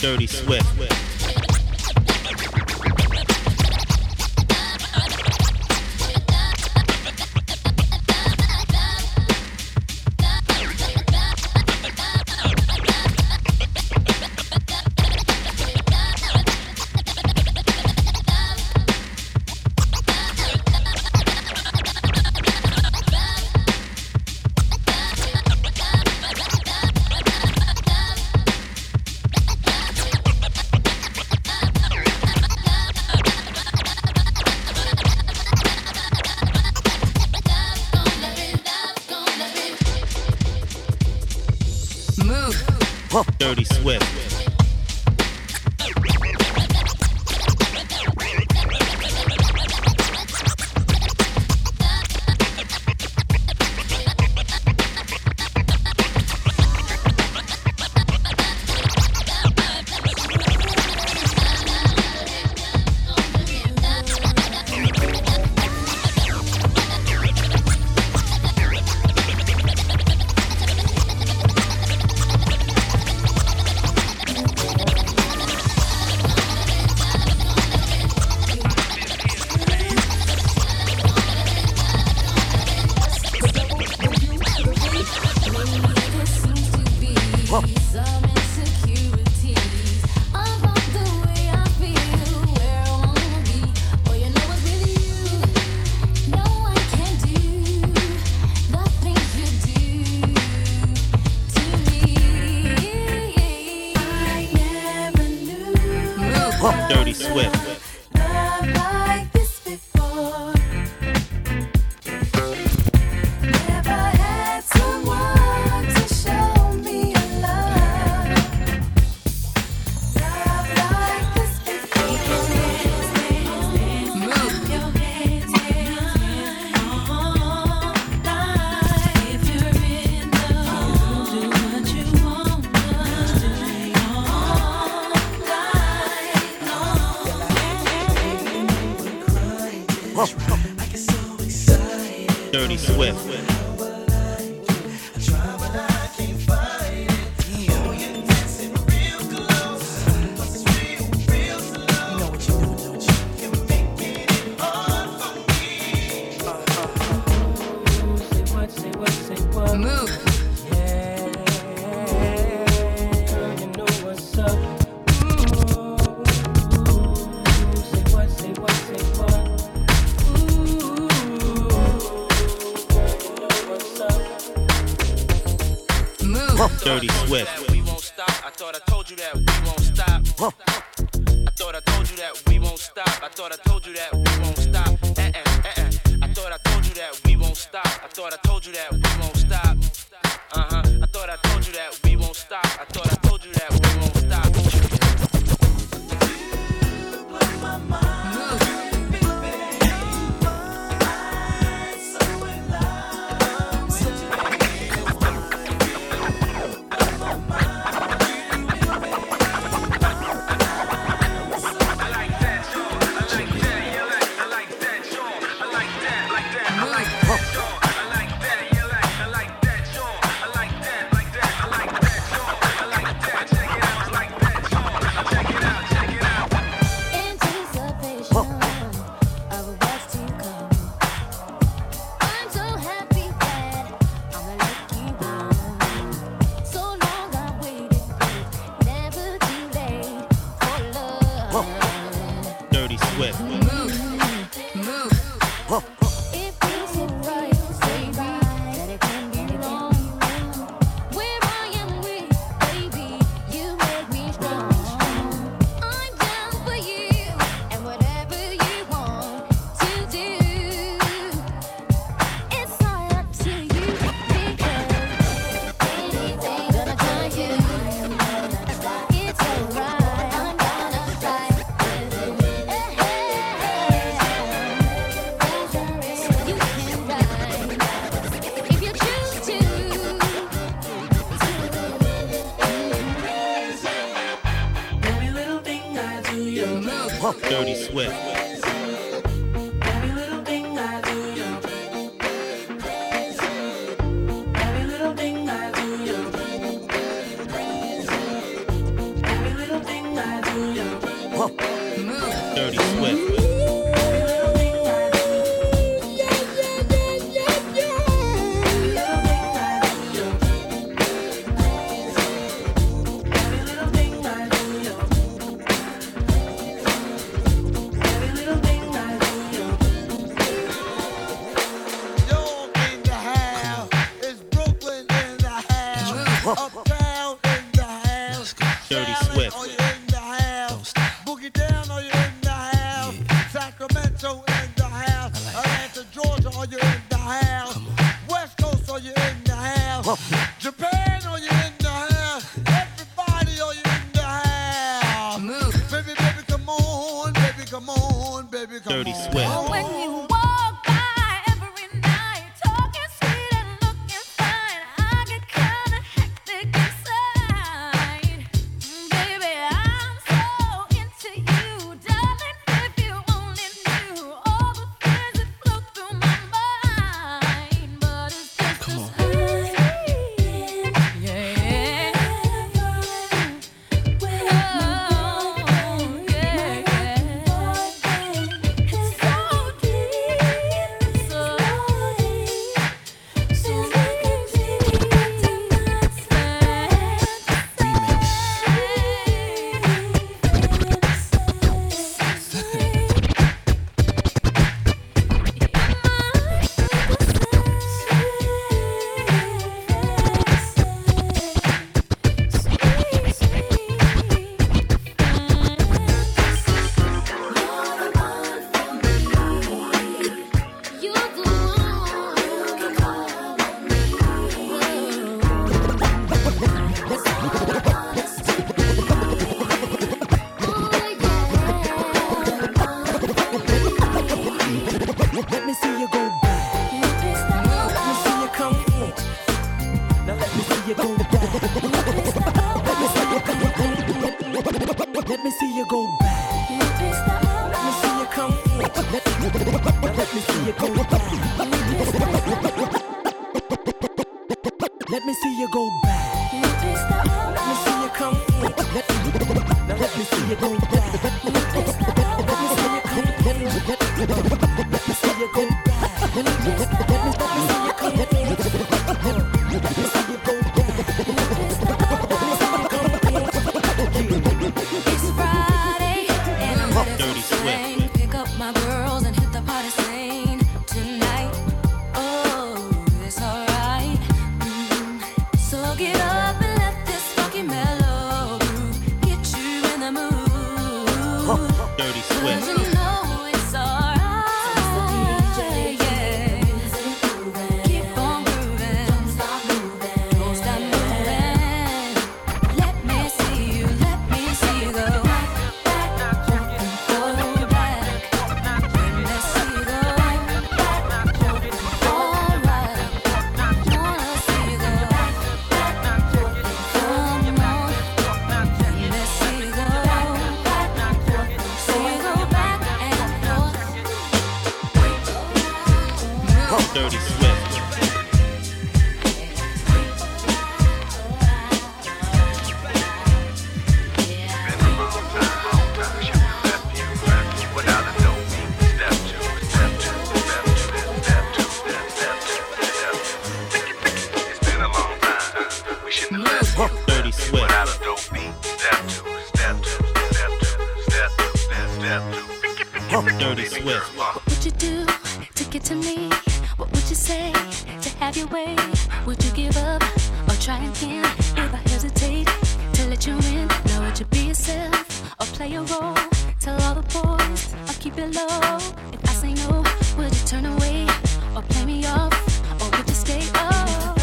Dirty Swift. Dirty Swift. you go back. Let me see you come forward. Let me see you go back. Let me see you go back. Let me see you come forward. Let me see you go back. Dirty Swift. What would you do to get to me? What would you say to have your way? Would you give up or try again if I hesitate to let you in? Now would you be yourself or play a role? Tell all the boys I'll keep it low. If I say no, would you turn away or play me off or would you stay up?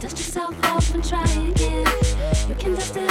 Dust yourself off and try again. You can dust it.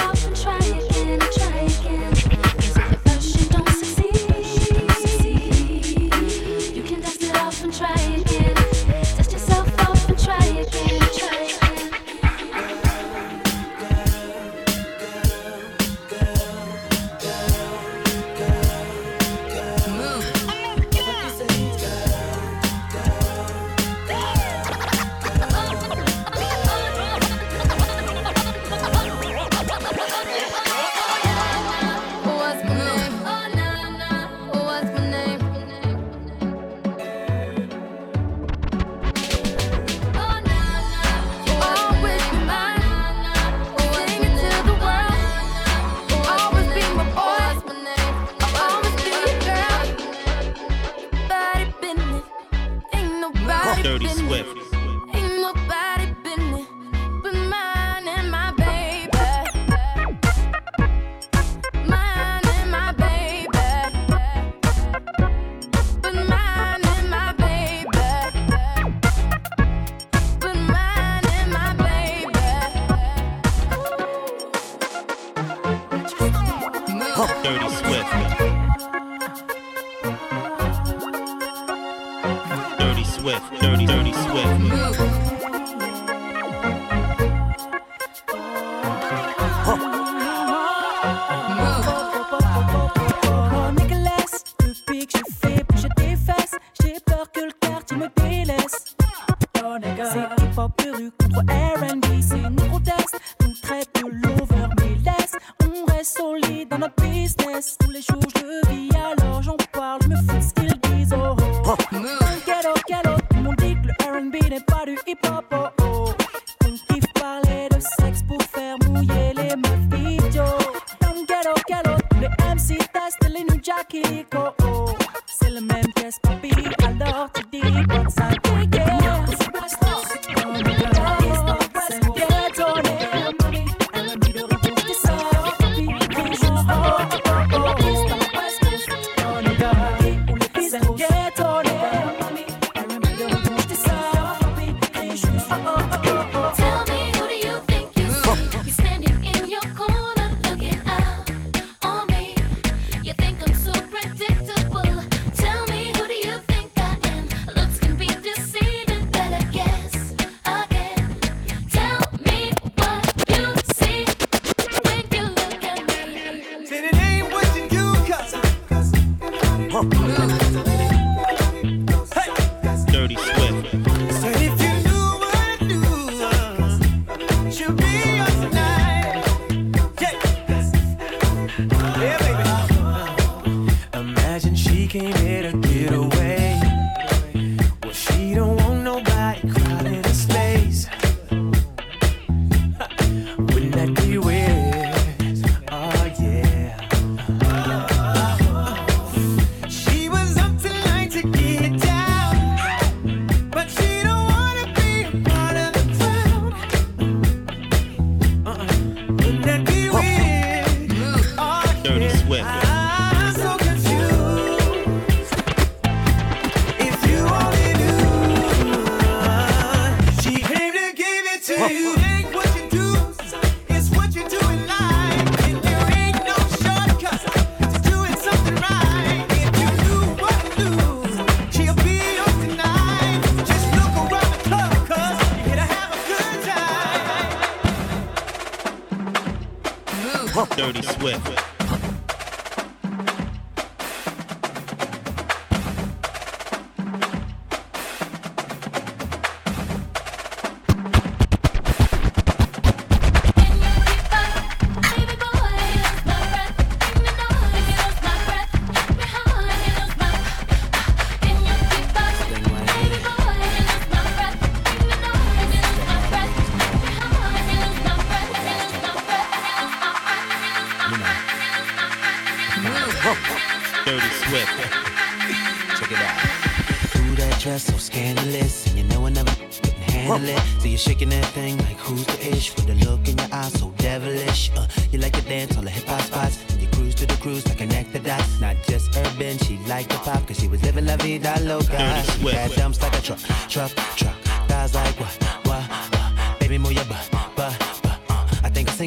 Dirty Swift, dirty, dirty Swift.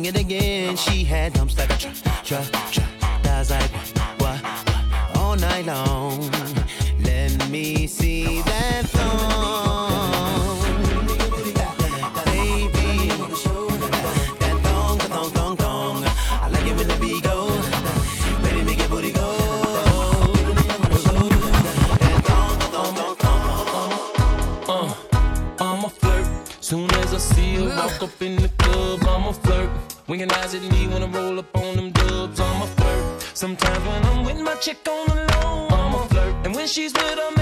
it again. At me when I roll up on them dubs. I'm a flirt. Sometimes when I'm with my chick on the low, I'm a flirt. And when she's with her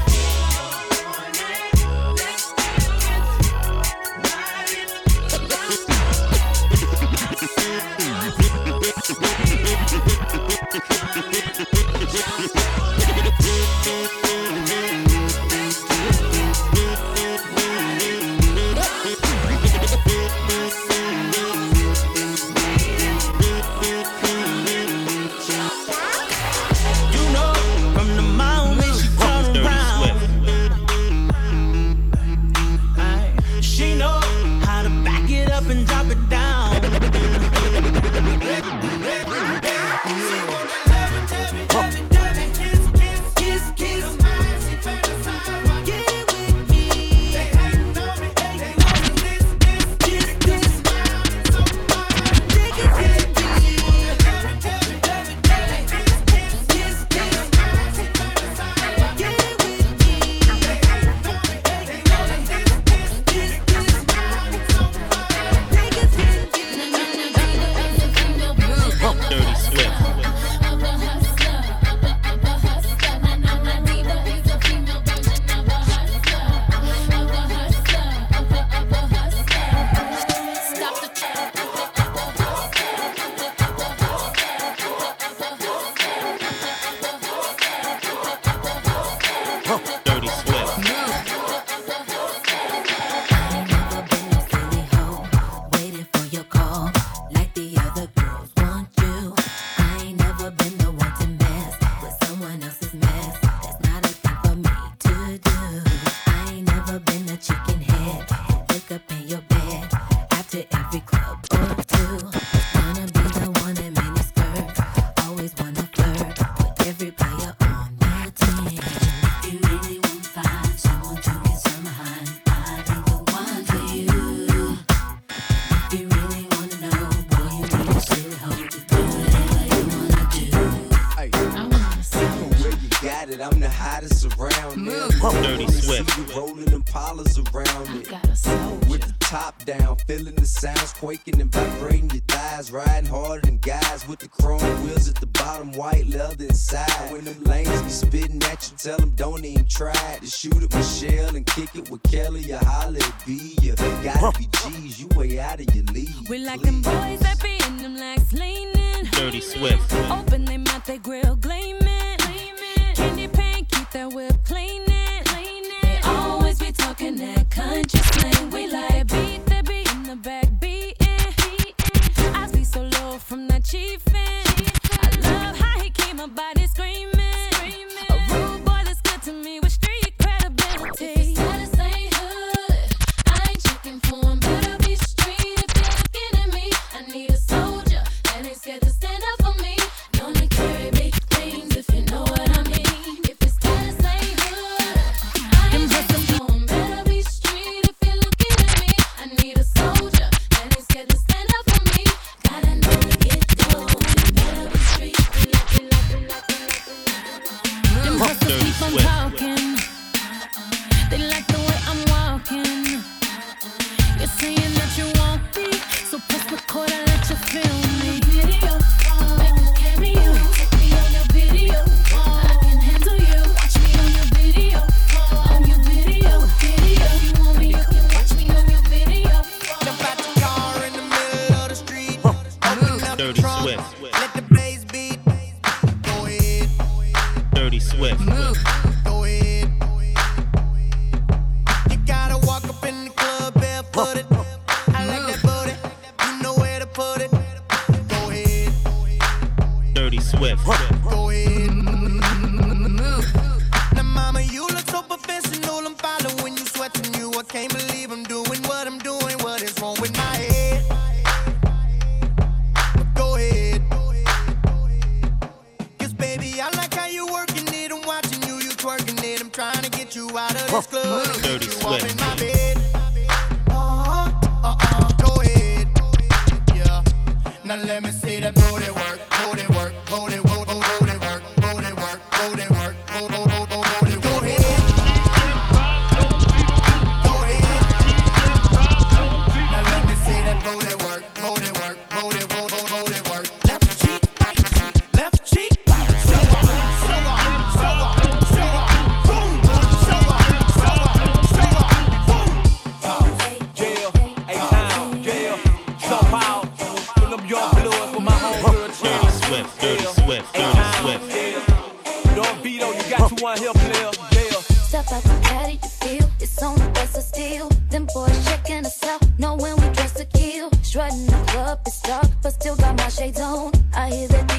hustlers Swift. Don't be though, you got huh. you one here, player. Yeah. Step out the patty to feel, it's on the best of steel. Them boys checking us out, knowing we dress to kill. Strutting the club, it's dark, but still got my shades on. I hear that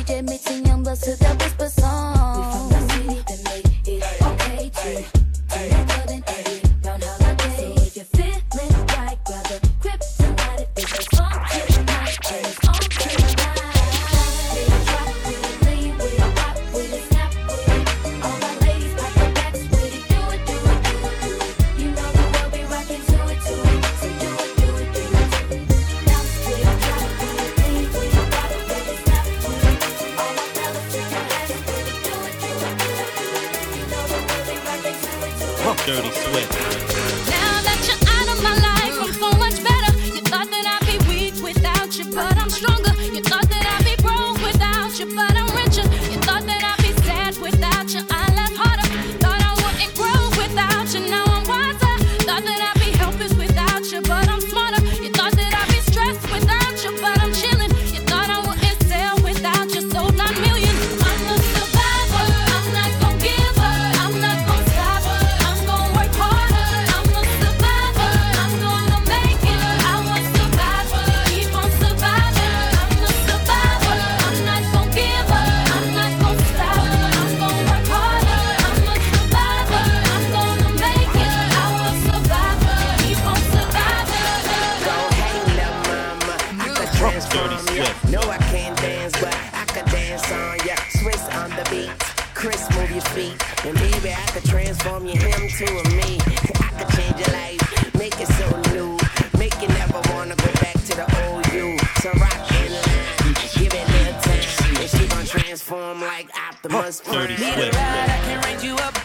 transform you him to a me. I could change your life, make it so new. Make you never wanna go back to the old you. So rock in line, give it a time. And she gon' transform like Optimus Prime. Need a ride, I can range you up.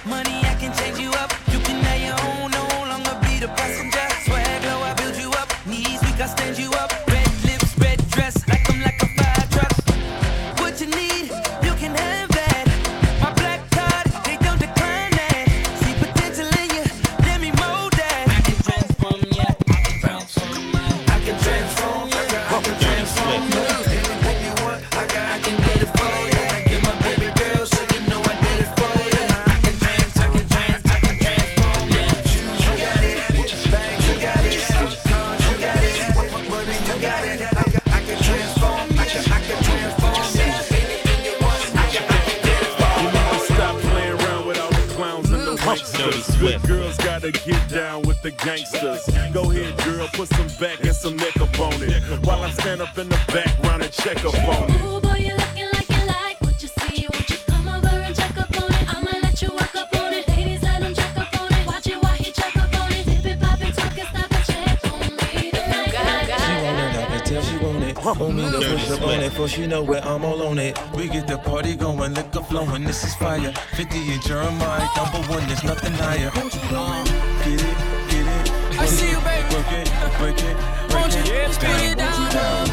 While up in the background and check up on it. Ooh, boy, you looking like you like what you see. Won't you come over and check up on it? I'ma let you work up on it. Ladies, let him check up on it. Watch it while he check up on it. Dip it, pop it, talk it, stop it, check on me. Tonight, She want it, I can tell she want it. Want me to push up on it, for she know where I'm all on it. We get the party going, liquor flowing, this is fire. 50 and Jeremih, number one, there's nothing higher. Get it, get it. I see you, baby. Work it, break it, break Won't you it. just put it down? Get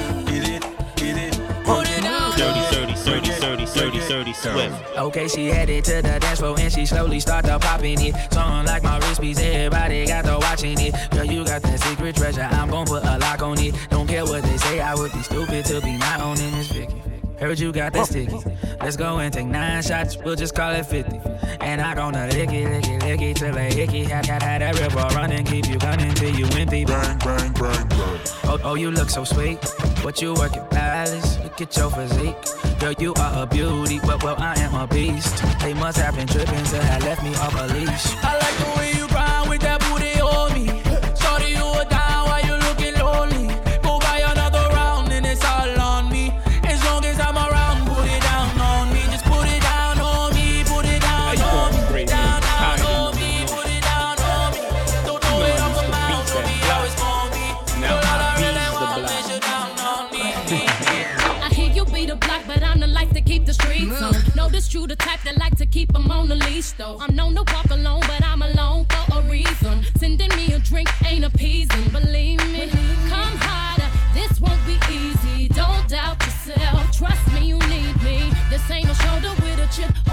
dirty, dirty, dirty, dirty Swift. Okay, she headed to the dance floor and she slowly started popping it. Something like my wrist piece, everybody got to watching it. Girl, you got that secret treasure, I'm gon' put a lock on it. Don't care what they say, I would be stupid to be not owning this Vicky. Heard you got that sticky. Let's go and take nine shots, we'll just call it 50. And I gonna lick it, lick it, lick it till it hickey. Had, had, had that river running, keep you gunning till you empty. Bang, bang, bang, bang. Oh, oh, you look so sweet. What you working, palace? Look at your physique. Girl, you are a beauty, but well, I am a beast. They must have been tripping to have left me off a leash. I like the way you Notice you the type that like to keep them on the leash, though. I'm known to walk alone, but I'm alone for a reason. Sending me a drink ain't appeasing, believe me. Come harder, this won't be easy. Don't doubt yourself, trust me, you need me. This ain't a shoulder with a chip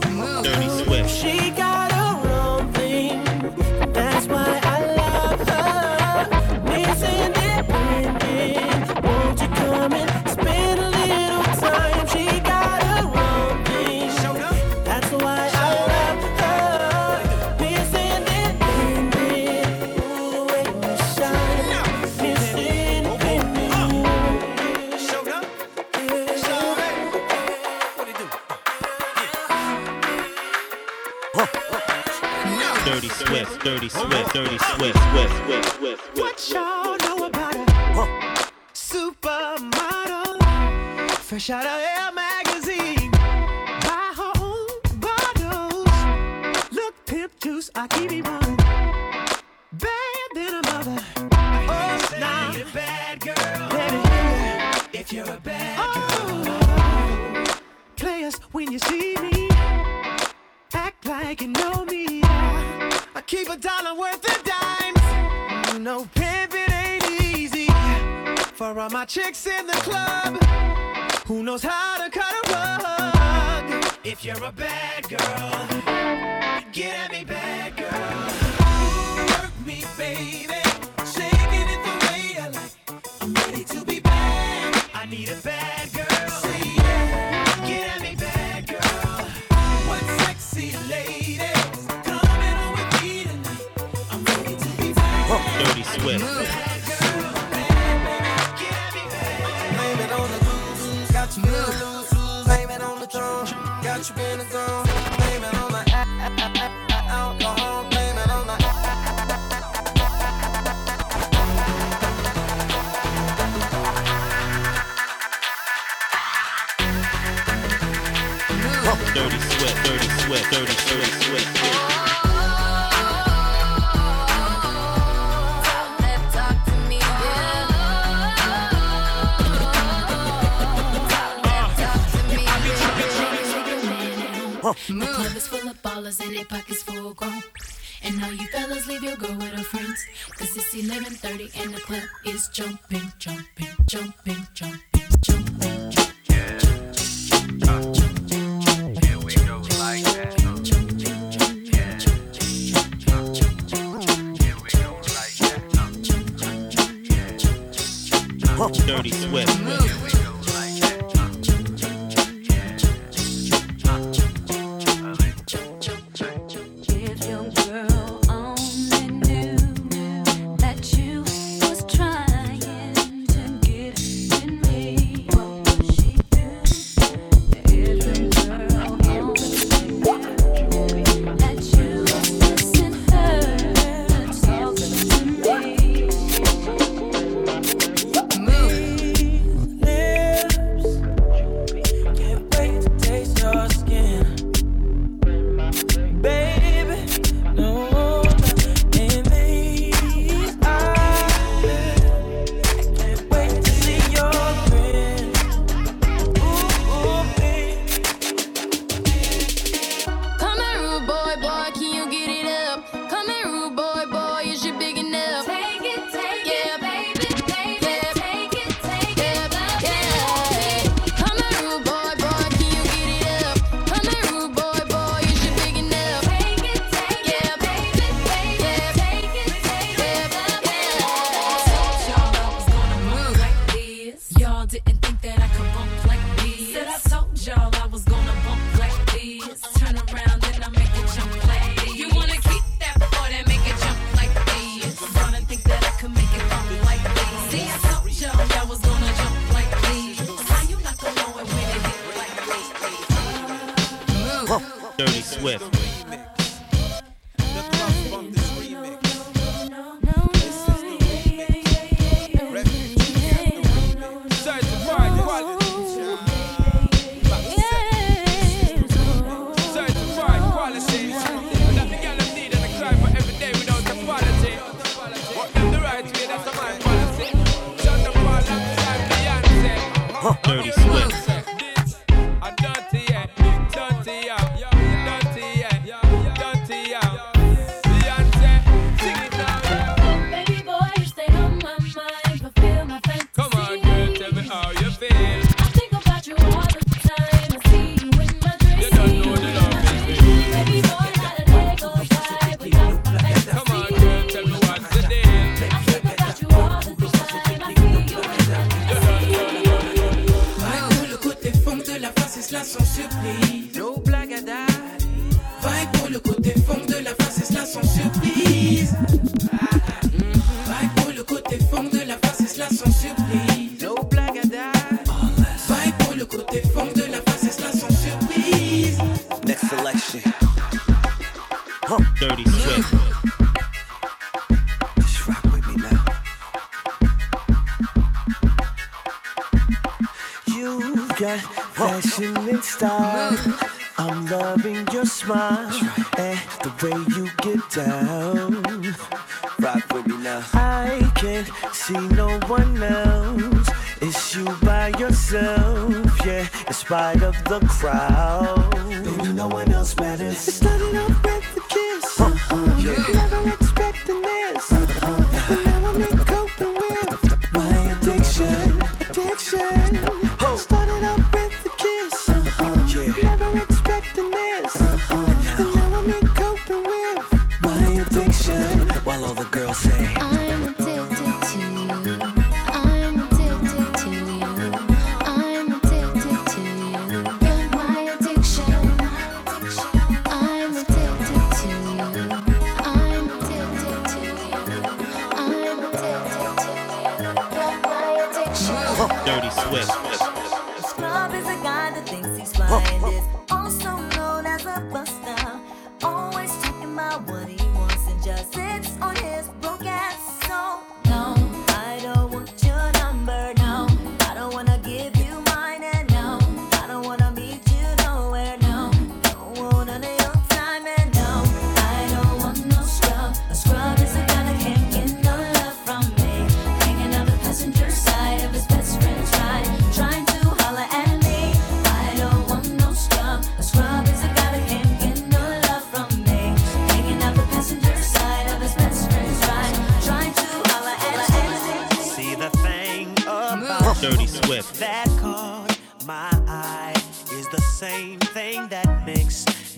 Dirty Swift. She got Jackson dirty, dirty, swift. The club is full of ballers and their pockets full grown. And now you fellas leave your girl with her friends. Cause it's 11.30 and the club is jumping, jumping, jumping, jumping. Dirty Swift. the crowd.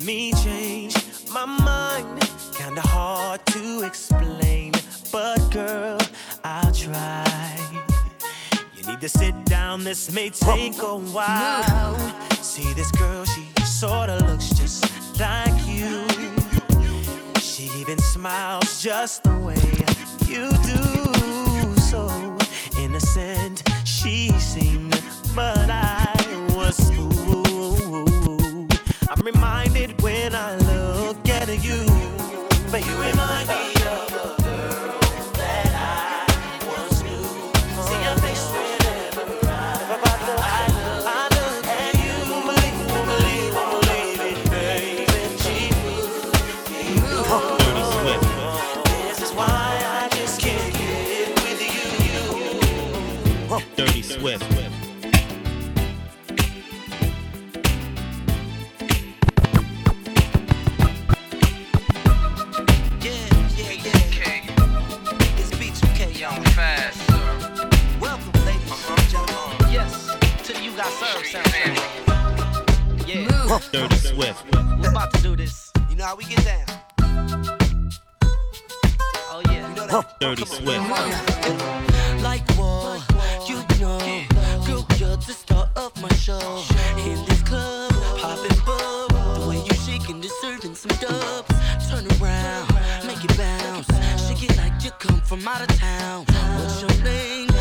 me change my mind. Kinda hard to explain, but girl, I'll try. You need to sit down, this may take a while. See this girl, she sorta looks just like you. She even smiles just the way you do. So innocent, she seemed, but I. Dirty Swift. We're about to do this. You know how we get down. Oh yeah. You know that. Dirty Swift. Like war, you know, girl, you're the star of my show. In this club, popping bub, the way you shaking, deserving some dubs. Turn around, make it bounce. Shake it like you come from out of town. What's your name?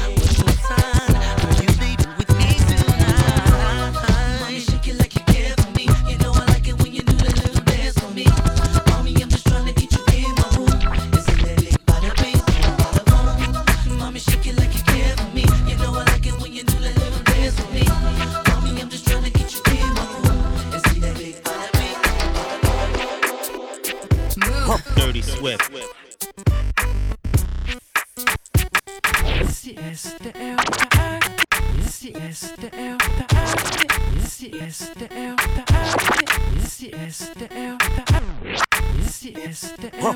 with.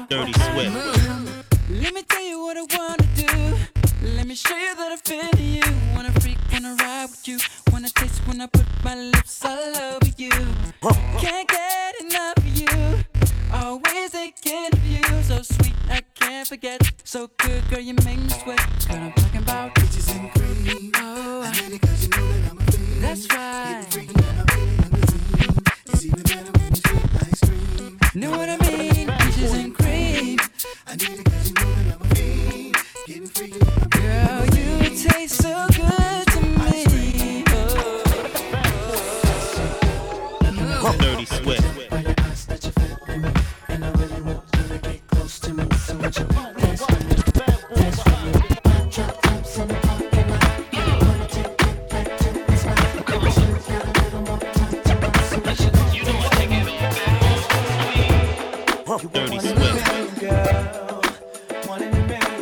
Dirty Swift. So good, girl, you make morning, man.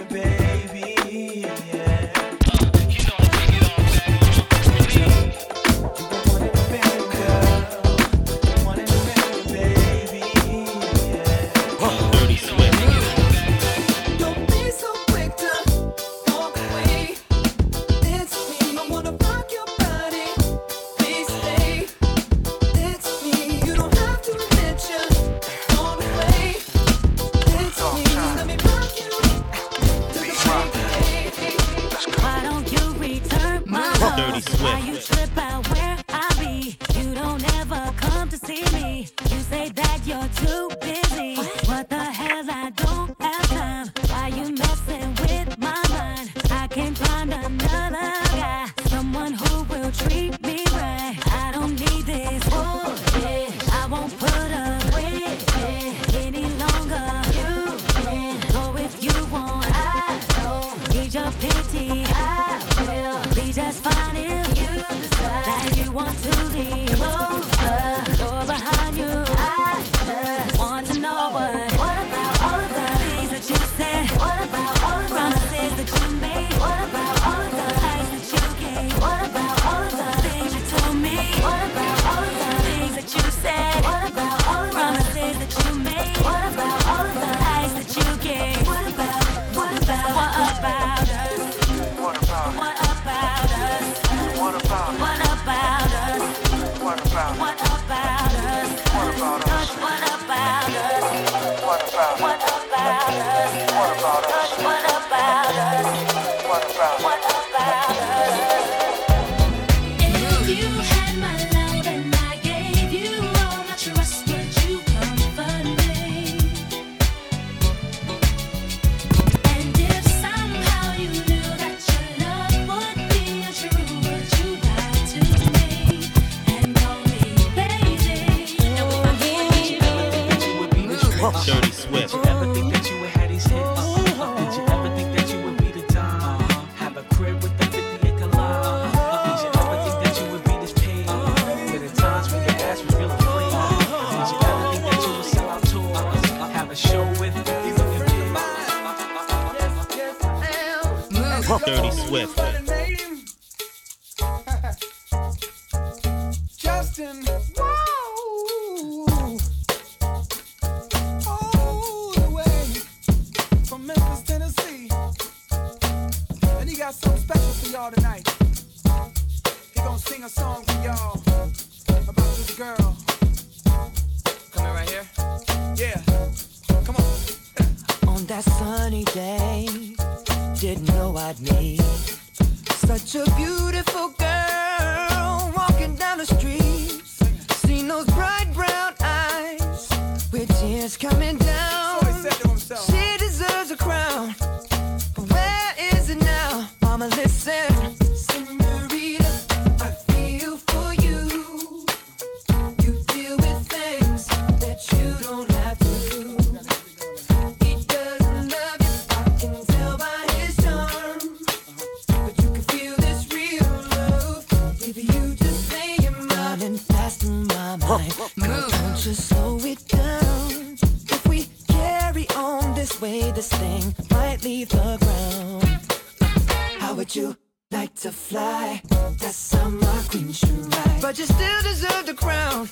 running fast my mind. Girl, don't you slow it down. If we carry on this way, this thing might leave the ground. How would you like to fly? That's how my queen should ride. But you still deserve the crown.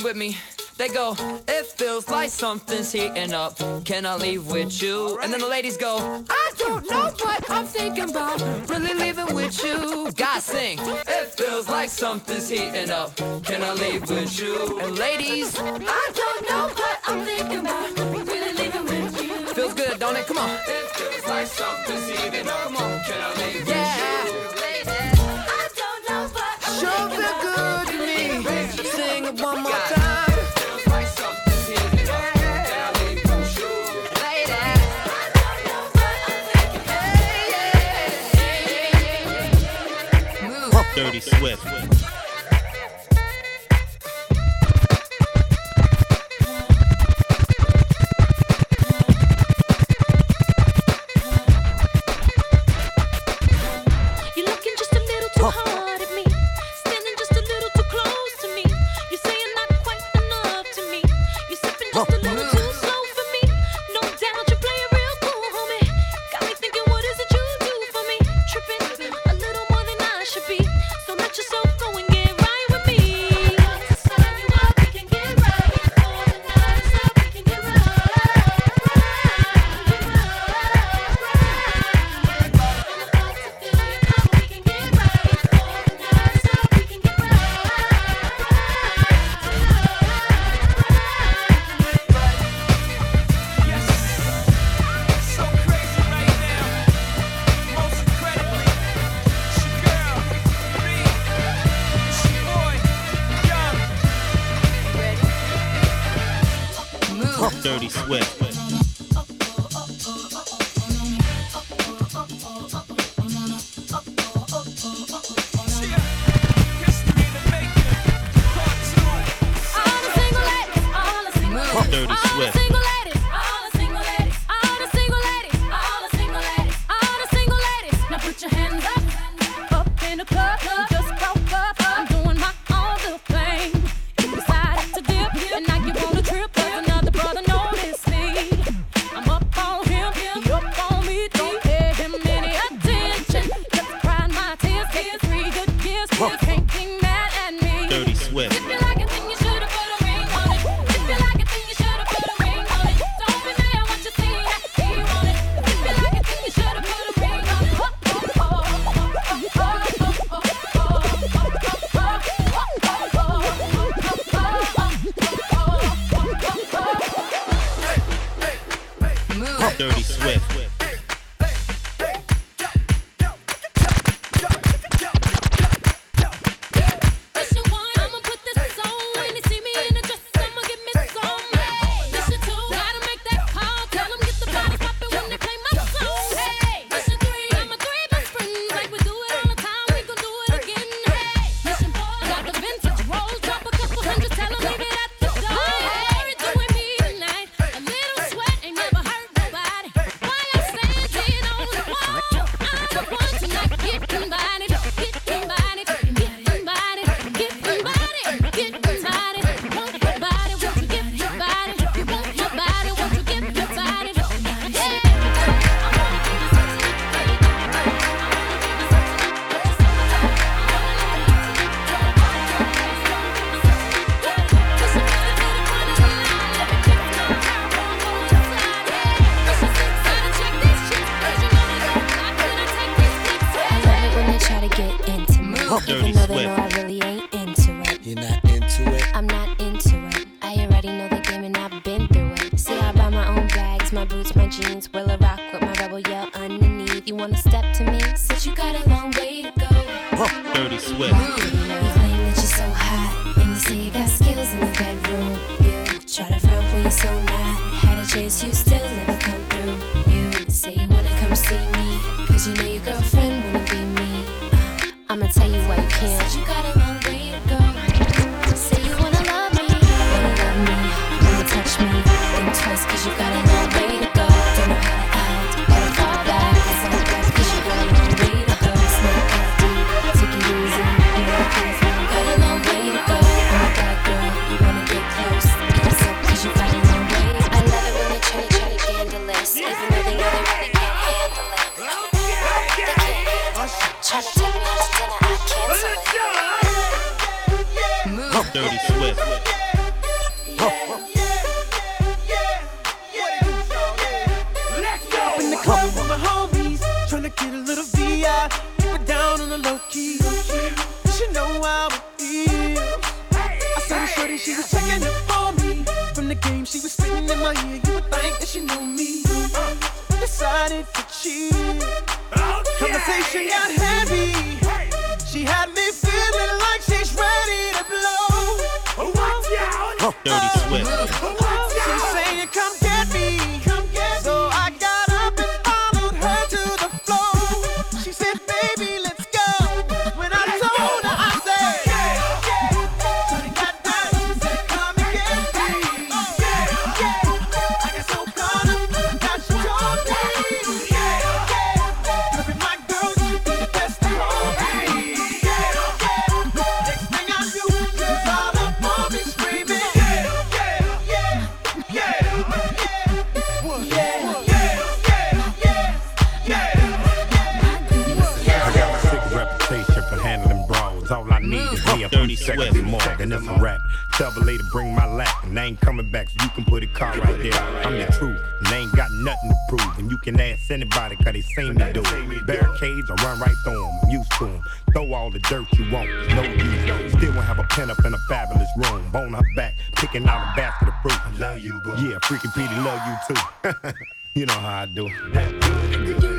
with me. They go, it feels like something's heating up. Can I leave with you? And then the ladies go, I don't know what I'm thinking about. Really leaving with you. Guys sing, it feels like something's heating up. Can I leave with you? And ladies, I don't know what I'm thinking about. Really leaving with you. Feels good, don't it? Come on. It feels like something's heating up. Come on. Can I leave yeah. you? Sure feel good to me. Sing one more Dirty Swift. cause you know your girlfriend all I need is me a few seconds more. than if rap, tell the to bring my lap. And I ain't coming back, so you can put a car right there. I'm the truth, and I ain't got nothing to prove. And you can ask anybody, cause they seen me do it. Barricades, I run right through them, I'm used to them. Throw all the dirt you want, no use. Still won't have a pen up in a fabulous room. Bone her back, picking out a basket of fruit. I love you, boo. Yeah, Freaky Petey love you too. you know how I do.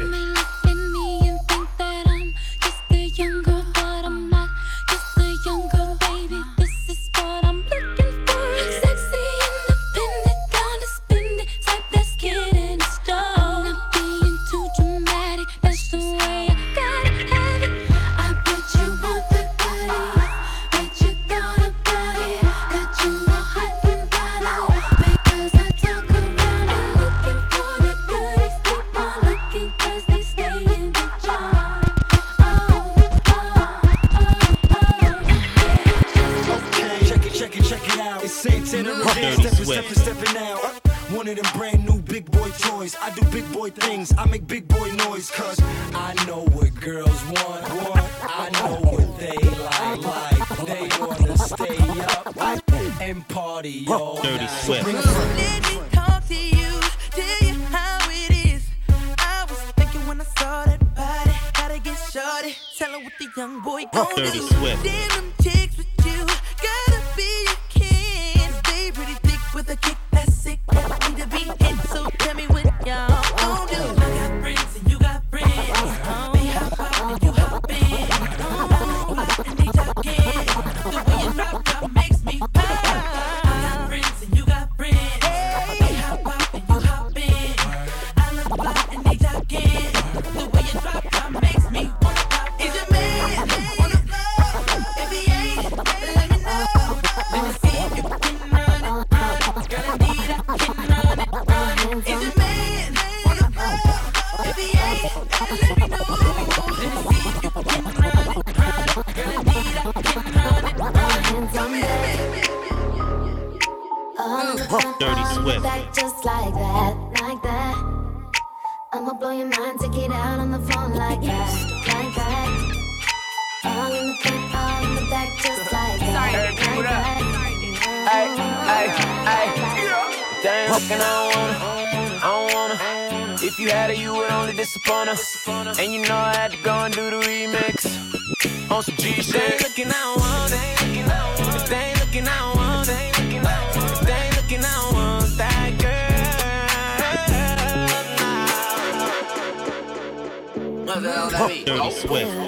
Swift.